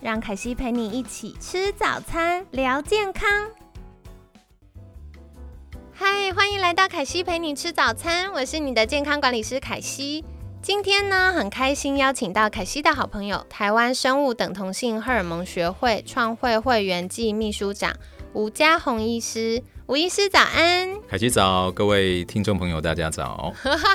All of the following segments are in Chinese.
让凯西陪你一起吃早餐，聊健康。嗨，欢迎来到凯西陪你吃早餐，我是你的健康管理师凯西。今天呢，很开心邀请到凯西的好朋友，台湾生物等同性荷尔蒙学会创会会员暨秘书长吴家宏医师。吴医师早安，凯西早，各位听众朋友大家早。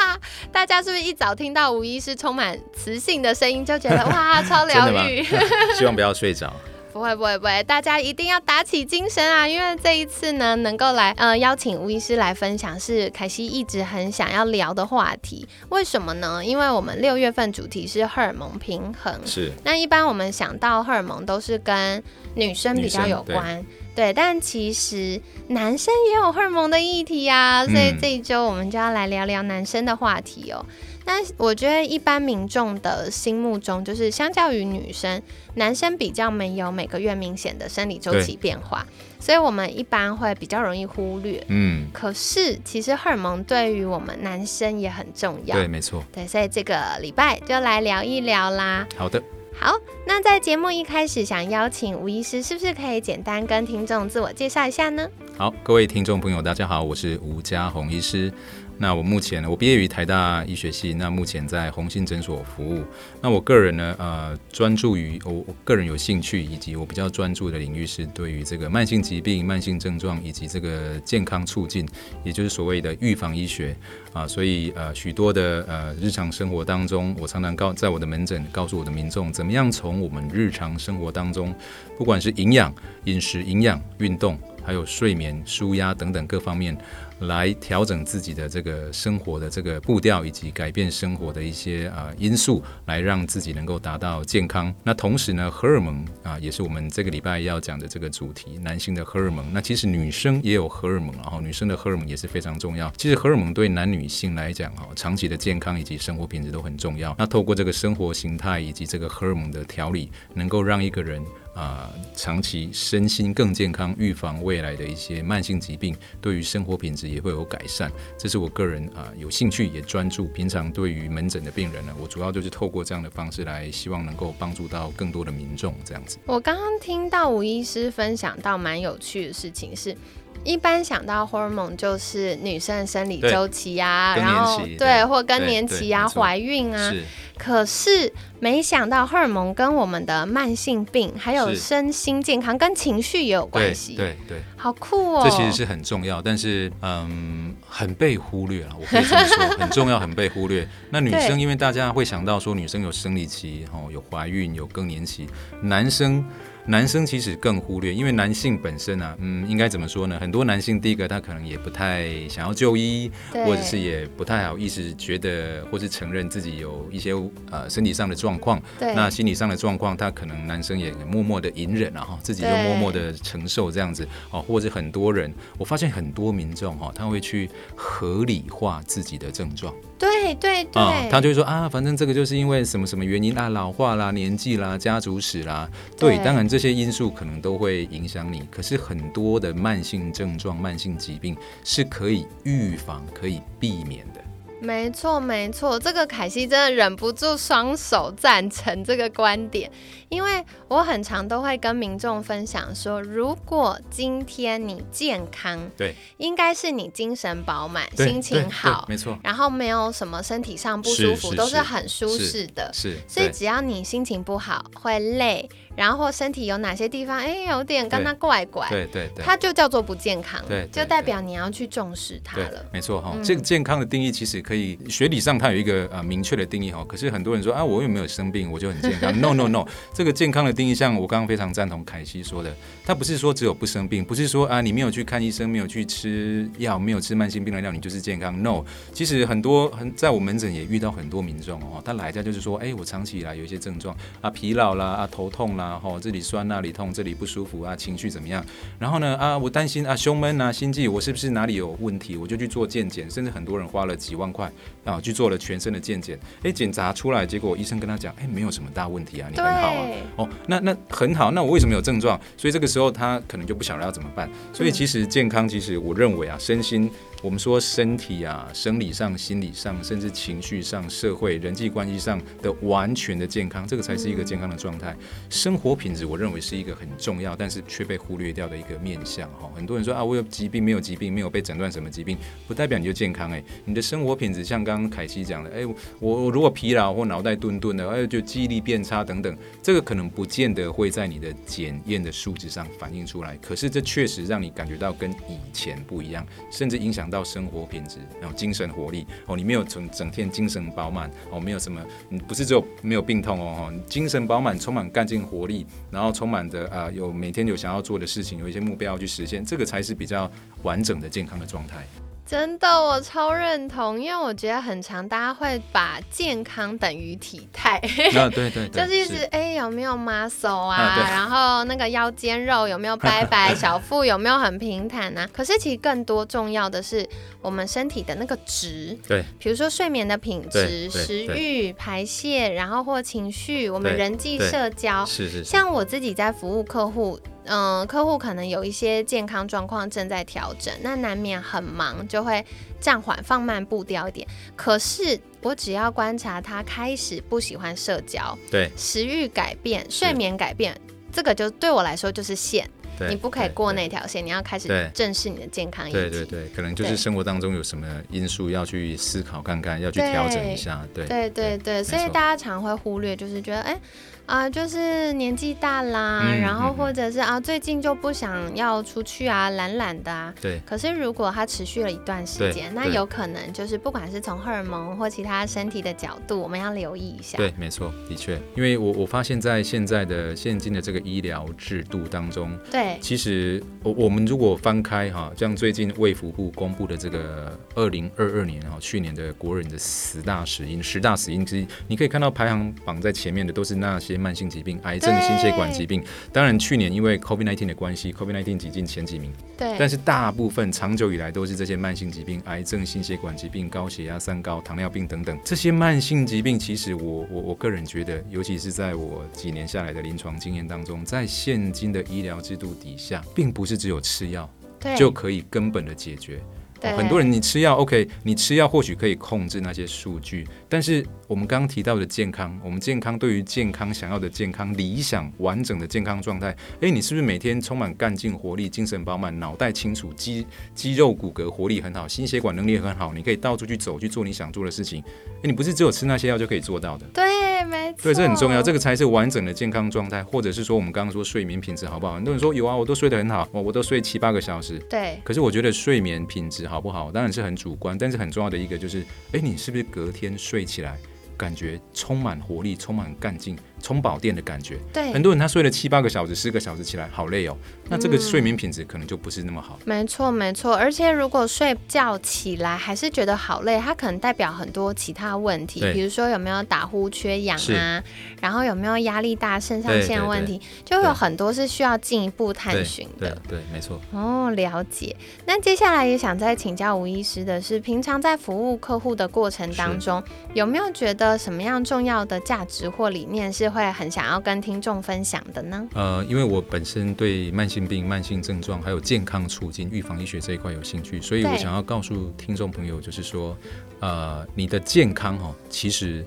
大家是不是一早听到吴医师充满磁性的声音，就觉得 哇，超疗愈？希望不要睡着。不会不会不会，大家一定要打起精神啊！因为这一次呢，能够来呃邀请吴医师来分享，是凯西一直很想要聊的话题。为什么呢？因为我们六月份主题是荷尔蒙平衡，是那一般我们想到荷尔蒙都是跟女生比较有关，对。但其实男生也有荷尔蒙的议题啊，所以这一周我们就要来聊聊男生的话题哦。那我觉得一般民众的心目中，就是相较于女生，男生比较没有每个月明显的生理周期变化，所以我们一般会比较容易忽略。嗯，可是其实荷尔蒙对于我们男生也很重要。对，没错。对，所以这个礼拜就来聊一聊啦。好的。好，那在节目一开始，想邀请吴医师，是不是可以简单跟听众自我介绍一下呢？好，各位听众朋友，大家好，我是吴家宏医师。那我目前呢，我毕业于台大医学系，那目前在红星诊所服务。那我个人呢，呃，专注于我我个人有兴趣，以及我比较专注的领域是对于这个慢性疾病、慢性症状以及这个健康促进，也就是所谓的预防医学啊。所以呃，许多的呃日常生活当中，我常常告在我的门诊告诉我的民众，怎么样从我们日常生活当中，不管是营养、饮食、营养、运动，还有睡眠、舒压等等各方面。来调整自己的这个生活的这个步调，以及改变生活的一些啊因素，来让自己能够达到健康。那同时呢，荷尔蒙啊，也是我们这个礼拜要讲的这个主题，男性的荷尔蒙。那其实女生也有荷尔蒙，然后女生的荷尔蒙也是非常重要。其实荷尔蒙对男女性来讲，哈，长期的健康以及生活品质都很重要。那透过这个生活形态以及这个荷尔蒙的调理，能够让一个人。啊，长期身心更健康，预防未来的一些慢性疾病，对于生活品质也会有改善。这是我个人啊有兴趣也专注。平常对于门诊的病人呢，我主要就是透过这样的方式来，希望能够帮助到更多的民众。这样子。我刚刚听到吴医师分享到蛮有趣的事情是。一般想到荷尔蒙就是女生的生理周期啊，然后对或更年期啊、怀孕啊，可是没想到荷尔蒙跟我们的慢性病还有身心健康跟情绪也有关系。对对，好酷哦！这其实是很重要，但是嗯，很被忽略了。我可以这么说，很重要，很被忽略。那女生因为大家会想到说女生有生理期，哦，有怀孕，有更年期，男生。男生其实更忽略，因为男性本身啊，嗯，应该怎么说呢？很多男性第一个他可能也不太想要就医，或者是也不太好意思觉得或是承认自己有一些呃身体上的状况。对那心理上的状况，他可能男生也默默的隐忍，然后自己就默默的承受这样子哦。或者很多人，我发现很多民众哈，他会去合理化自己的症状。对对对，他就会说啊，反正这个就是因为什么什么原因啊，老化啦、年纪啦、家族史啦。对，当然这些因素可能都会影响你，可是很多的慢性症状、慢性疾病是可以预防、可以避免的。没错，没错，这个凯西真的忍不住双手赞成这个观点，因为我很常都会跟民众分享说，如果今天你健康，对，应该是你精神饱满，心情好，没错，然后没有什么身体上不舒服，都是很舒适的，是，所以只要你心情不好，会累。然后身体有哪些地方，哎，有点跟他怪怪，对对对，它就叫做不健康，对，就代表你要去重视它了。没错哈，这个健康的定义其实可以学理上它有一个呃明确的定义哈。可是很多人说啊，我又没有生病，我就很健康。No No No，这个健康的定义，像我刚刚非常赞同凯西说的，它不是说只有不生病，不是说啊你没有去看医生，没有去吃药，没有吃慢性病的药，你就是健康。No，其实很多很在我门诊也遇到很多民众哦，他来家就是说，哎，我长期以来有一些症状啊，疲劳啦，啊头痛啦。啊，吼这里酸那里痛，这里不舒服啊，情绪怎么样？然后呢啊，我担心啊胸闷啊，心悸，我是不是哪里有问题？我就去做健检，甚至很多人花了几万块啊去做了全身的健检，哎，检查出来结果医生跟他讲，哎，没有什么大问题啊，你很好啊，哦，那那很好，那我为什么有症状？所以这个时候他可能就不晓得要怎么办。所以其实健康，其实我认为啊，身心。我们说身体啊，生理上、心理上，甚至情绪上、社会人际关系上的完全的健康，这个才是一个健康的状态。生活品质，我认为是一个很重要，但是却被忽略掉的一个面向。哈，很多人说啊，我有疾病没有疾病，没有被诊断什么疾病，不代表你就健康。哎，你的生活品质，像刚刚凯西讲的，哎，我如果疲劳或脑袋顿顿的，哎，就记忆力变差等等，这个可能不见得会在你的检验的数值上反映出来。可是这确实让你感觉到跟以前不一样，甚至影响。到生活品质，然后精神活力哦，你没有整整天精神饱满哦，没有什么，你不是只有没有病痛哦，精神饱满，充满干劲活力，然后充满的啊，有每天有想要做的事情，有一些目标要去实现，这个才是比较完整的健康的状态。真的，我超认同，因为我觉得很长，大家会把健康等于体态，啊对 对，就是一直哎有没有 muscle 啊，然后那个腰间肉有没有白白，小腹有没有很平坦啊？可是其实更多重要的是我们身体的那个值，对，比如说睡眠的品质、食欲、排泄，然后或情绪，我们人际社交，是是，像我自己在服务客户。嗯，客户可能有一些健康状况正在调整，那难免很忙，就会暂缓放慢步调一点。可是我只要观察他开始不喜欢社交，对，食欲改变、睡眠改变，这个就对我来说就是线，你不可以过那条线，你要开始正视你的健康。对对对，可能就是生活当中有什么因素要去思考看看，要去调整一下。对对对对，所以大家常会忽略，就是觉得哎。啊，就是年纪大啦，然后或者是啊，最近就不想要出去啊，懒懒的啊。对。可是如果它持续了一段时间，那有可能就是不管是从荷尔蒙或其他身体的角度，我们要留意一下。对，没错，的确，因为我我发现，在现在的现今的这个医疗制度当中，对，其实我我们如果翻开哈，像最近卫福部公布的这个二零二二年哈，去年的国人的十大死因，十大死因之一，你可以看到排行榜在前面的都是那些。慢性疾病、癌症、心血管疾病，当然去年因为 COVID-19 的关系，COVID-19 挤进前几名。对，但是大部分长久以来都是这些慢性疾病、癌症、心血管疾病、高血压、三高、糖尿病等等。这些慢性疾病，其实我我我个人觉得，尤其是在我几年下来的临床经验当中，在现今的医疗制度底下，并不是只有吃药就可以根本的解决。很多人你吃药 OK，你吃药或许可以控制那些数据，但是我们刚刚提到的健康，我们健康对于健康想要的健康理想完整的健康状态，哎，你是不是每天充满干劲活力、精神饱满、脑袋清楚、肌肌肉骨骼活力很好、心血管能力也很好，你可以到处去走去做你想做的事情，哎，你不是只有吃那些药就可以做到的。对，没错。对，这很重要，这个才是完整的健康状态，或者是说我们刚刚说睡眠品质好不好？很多人说有啊，我都睡得很好，我我都睡七八个小时。对。可是我觉得睡眠品质。好不好？当然是很主观，但是很重要的一个就是，哎，你是不是隔天睡起来感觉充满活力、充满干劲？充饱电的感觉，对很多人他睡了七八个小时、四个小时起来好累哦，那这个睡眠品质可能就不是那么好。没错，没错，而且如果睡觉起来还是觉得好累，它可能代表很多其他问题，比如说有没有打呼缺氧啊，然后有没有压力大、肾上腺问题，就有很多是需要进一步探寻的。对，没错。哦，了解。那接下来也想再请教吴医师的是，平常在服务客户的过程当中，有没有觉得什么样重要的价值或理念是？会很想要跟听众分享的呢？呃，因为我本身对慢性病、慢性症状还有健康促进、预防医学这一块有兴趣，所以我想要告诉听众朋友，就是说，呃，你的健康哈，其实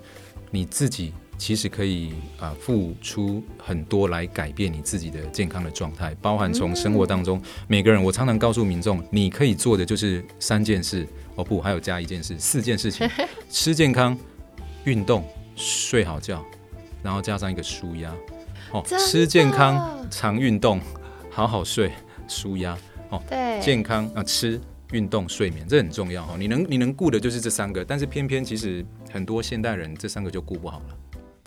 你自己其实可以啊付出很多来改变你自己的健康的状态，包含从生活当中每个人，我常常告诉民众，你可以做的就是三件事，哦不，还有加一件事，四件事情：吃健康、运动、睡好觉。然后加上一个舒压，哦，吃健康，常运动，好好睡，舒压，哦，对，健康啊，吃运动睡眠，这很重要哈。你能你能顾的就是这三个，但是偏偏其实很多现代人这三个就顾不好了。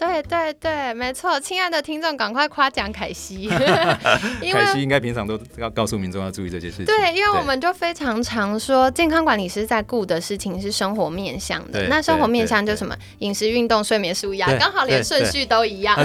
对对对，没错，亲爱的听众，赶快夸奖凯西，凯西应该平常都要告诉民众要注意这些事情。对，因为我们就非常常说，健康管理师在顾的事情是生活面向的。那生活面向就什么饮食、运动、睡眠、舒压，刚好连顺序都一样。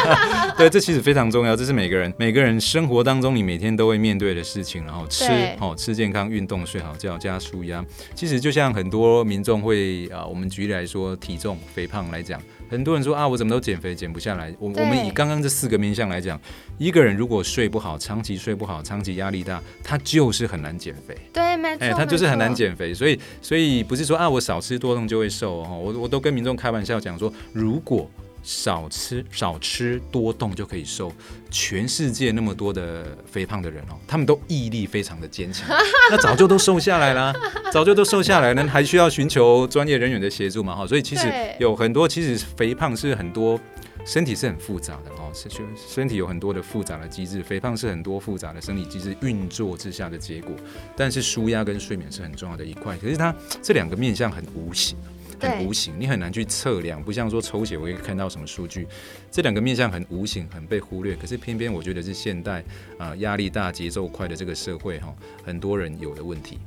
对，这其实非常重要，这是每个人每个人生活当中你每天都会面对的事情。然后吃哦，吃健康、运动、睡好觉加舒压。其实就像很多民众会啊，我们举例来说，体重肥胖来讲。很多人说啊，我怎么都减肥减不下来。我我们以刚刚这四个面向来讲，一个人如果睡不好，长期睡不好，长期压力大，他就是很难减肥。对，没错，哎，他就是很难减肥。所以，所以不是说啊，我少吃多动就会瘦哦。我我都跟民众开玩笑讲说，如果少吃少吃多动就可以瘦。全世界那么多的肥胖的人哦，他们都毅力非常的坚强，那早就都瘦下来了，早就都瘦下来了，还需要寻求专业人员的协助嘛？哈，所以其实有很多，其实肥胖是很多身体是很复杂的哦，是身体有很多的复杂的机制，肥胖是很多复杂的生理机制运作之下的结果。但是舒压跟睡眠是很重要的一块，可是它这两个面向很无形。很无形，你很难去测量，不像说抽血我可以看到什么数据，这两个面向很无形，很被忽略。可是偏偏我觉得是现代啊压力大、节奏快的这个社会哈，很多人有的问题。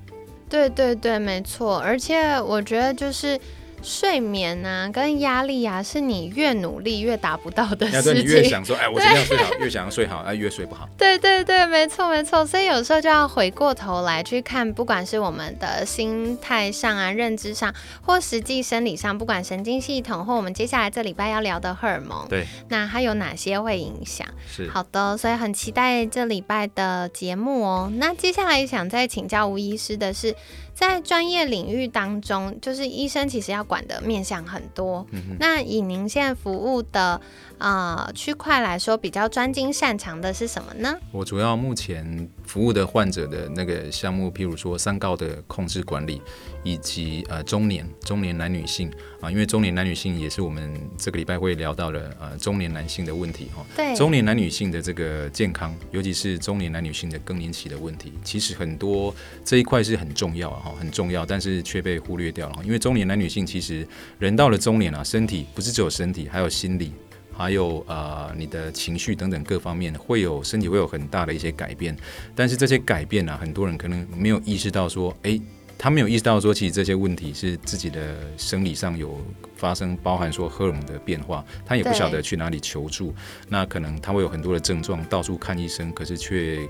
对对对，没错，而且我觉得就是。睡眠啊，跟压力啊，是你越努力越达不到的事情。你越想说，哎，我尽量睡好，越想要睡好，哎，越睡不好。对对对，没错没错。所以有时候就要回过头来去看，不管是我们的心态上啊、认知上，或实际生理上，不管神经系统或我们接下来这礼拜要聊的荷尔蒙，对，那它有哪些会影响？是好的，所以很期待这礼拜的节目哦。那接下来想再请教吴医师的是。在专业领域当中，就是医生其实要管的面向很多。那以您现在服务的呃区块来说，比较专精擅长的是什么呢？我主要目前服务的患者的那个项目，譬如说三高的控制管理，以及呃中年中年男女性啊，因为中年男女性也是我们这个礼拜会聊到的呃中年男性的问题哈。对，中年男女性的这个健康，尤其是中年男女性的更年期的问题，其实很多这一块是很重要啊。很重要，但是却被忽略掉了。因为中年男女性其实人到了中年啊，身体不是只有身体，还有心理，还有呃你的情绪等等各方面会有身体会有很大的一些改变。但是这些改变呢，很多人可能没有意识到说，诶，他没有意识到说，其实这些问题是自己的生理上有发生，包含说荷尔蒙的变化，他也不晓得去哪里求助。那可能他会有很多的症状，到处看医生，可是却。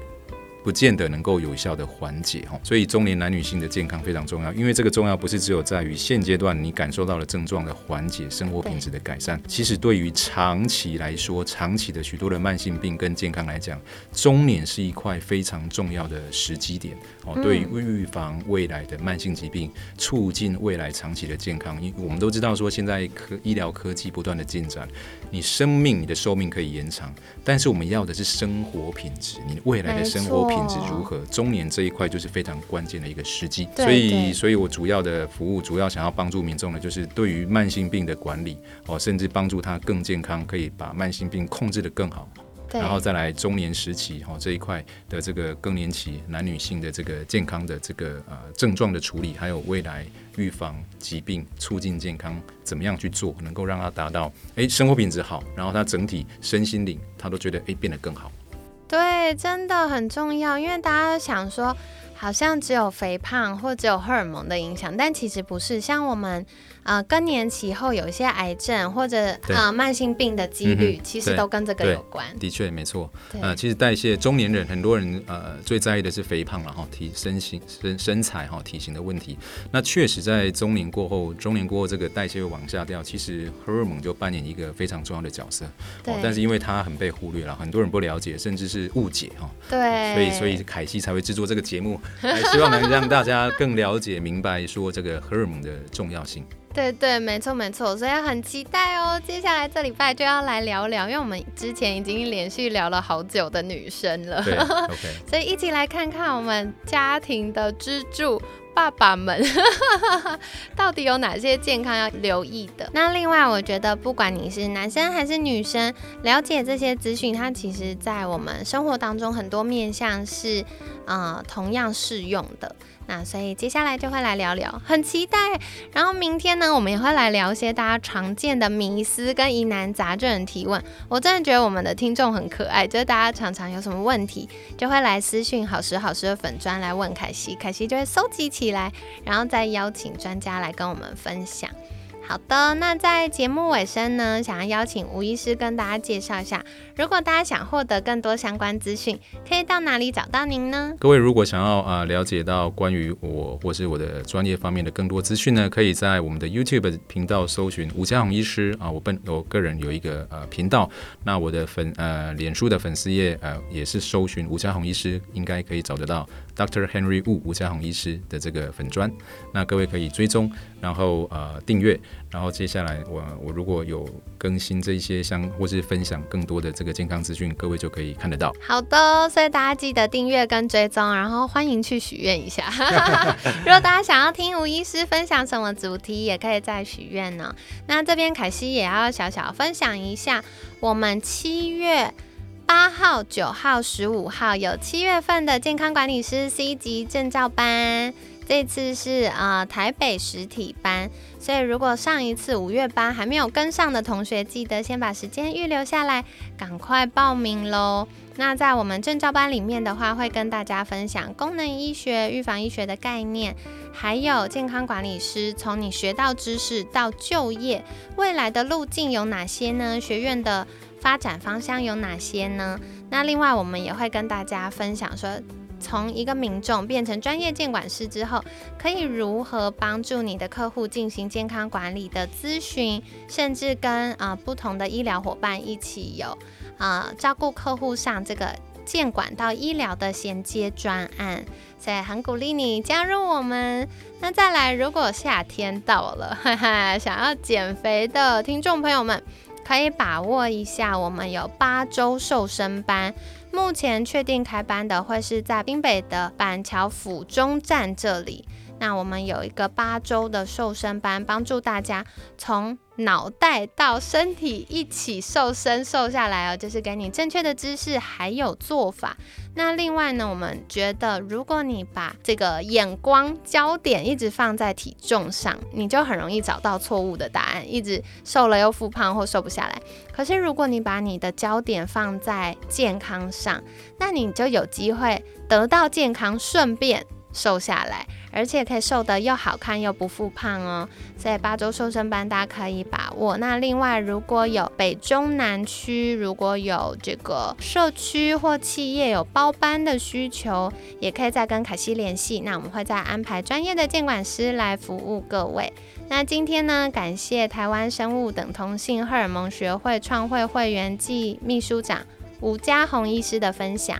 不见得能够有效的缓解哈，所以中年男女性的健康非常重要，因为这个重要不是只有在于现阶段你感受到了症状的缓解、生活品质的改善，其实对于长期来说，长期的许多的慢性病跟健康来讲，中年是一块非常重要的时机点哦。对于预防未来的慢性疾病，促进未来长期的健康，因我们都知道说现在科医疗科技不断的进展，你生命你的寿命可以延长，但是我们要的是生活品质，你未来的生活。品质如何？中年这一块就是非常关键的一个时机，所以，所以我主要的服务，主要想要帮助民众的，就是对于慢性病的管理哦，甚至帮助他更健康，可以把慢性病控制的更好，然后再来中年时期哈这一块的这个更年期男女性的这个健康的这个呃症状的处理，还有未来预防疾病、促进健康，怎么样去做，能够让他达到哎生活品质好，然后他整体身心灵他都觉得哎变得更好。对，真的很重要，因为大家想说，好像只有肥胖或只有荷尔蒙的影响，但其实不是，像我们。啊，更年期后有一些癌症或者啊慢性病的几率，其实都跟这个有关。的确，没错。呃，其实代谢中年人很多人呃最在意的是肥胖了哈，体身形身身材哈体型的问题。那确实在中年过后，中年过后这个代谢会往下掉，其实荷尔蒙就扮演一个非常重要的角色。对。但是因为它很被忽略了，很多人不了解，甚至是误解哈。对。所以所以凯西才会制作这个节目，希望能让大家更了解明白说这个荷尔蒙的重要性。对对，没错没错，所以很期待哦。接下来这礼拜就要来聊聊，因为我们之前已经连续聊了好久的女生了，OK。所以一起来看看我们家庭的支柱，爸爸们 到底有哪些健康要留意的？那另外，我觉得不管你是男生还是女生，了解这些资讯，它其实在我们生活当中很多面向是呃同样适用的。那所以接下来就会来聊聊，很期待。然后明天呢，我们也会来聊一些大家常见的迷思跟疑难杂症的提问。我真的觉得我们的听众很可爱，就是大家常常有什么问题，就会来私讯好时好时的粉砖来问凯西，凯西就会收集起来，然后再邀请专家来跟我们分享。好的，那在节目尾声呢，想要邀请吴医师跟大家介绍一下，如果大家想获得更多相关资讯，可以到哪里找到您呢？各位如果想要啊了解到关于我或是我的专业方面的更多资讯呢，可以在我们的 YouTube 频道搜寻吴家宏医师啊，我本我个人有一个呃频道，那我的粉呃脸书的粉丝页呃也是搜寻吴家宏医师，应该可以找得到 Dr. Henry Wu 吴家宏医师的这个粉砖，那各位可以追踪，然后呃订阅。然后接下来，我我如果有更新这一些相，或是分享更多的这个健康资讯，各位就可以看得到。好的，所以大家记得订阅跟追踪，然后欢迎去许愿一下。如果大家想要听吴医师分享什么主题，也可以再许愿呢。那这边凯西也要小小分享一下，我们七月八号、九号、十五号有七月份的健康管理师 C 级证照班。这次是呃台北实体班，所以如果上一次五月班还没有跟上的同学，记得先把时间预留下来，赶快报名喽。那在我们证照班里面的话，会跟大家分享功能医学、预防医学的概念，还有健康管理师从你学到知识到就业未来的路径有哪些呢？学院的发展方向有哪些呢？那另外我们也会跟大家分享说。从一个民众变成专业监管师之后，可以如何帮助你的客户进行健康管理的咨询，甚至跟啊不同的医疗伙伴一起有啊照顾客户上这个监管到医疗的衔接专案，所以很鼓励你加入我们。那再来，如果夏天到了，哈哈，想要减肥的听众朋友们，可以把握一下，我们有八周瘦身班。目前确定开班的会是在滨北的板桥府中站这里。那我们有一个八周的瘦身班，帮助大家从脑袋到身体一起瘦身瘦下来哦，就是给你正确的姿势还有做法。那另外呢，我们觉得如果你把这个眼光焦点一直放在体重上，你就很容易找到错误的答案，一直瘦了又复胖或瘦不下来。可是如果你把你的焦点放在健康上，那你就有机会得到健康，顺便瘦下来。而且可以瘦得又好看又不复胖哦，所以八周瘦身班大家可以把握。那另外，如果有北中南区，如果有这个社区或企业有包班的需求，也可以再跟凯西联系。那我们会再安排专业的监管师来服务各位。那今天呢，感谢台湾生物等同性荷尔蒙学会创会会员暨秘书长吴家宏医师的分享。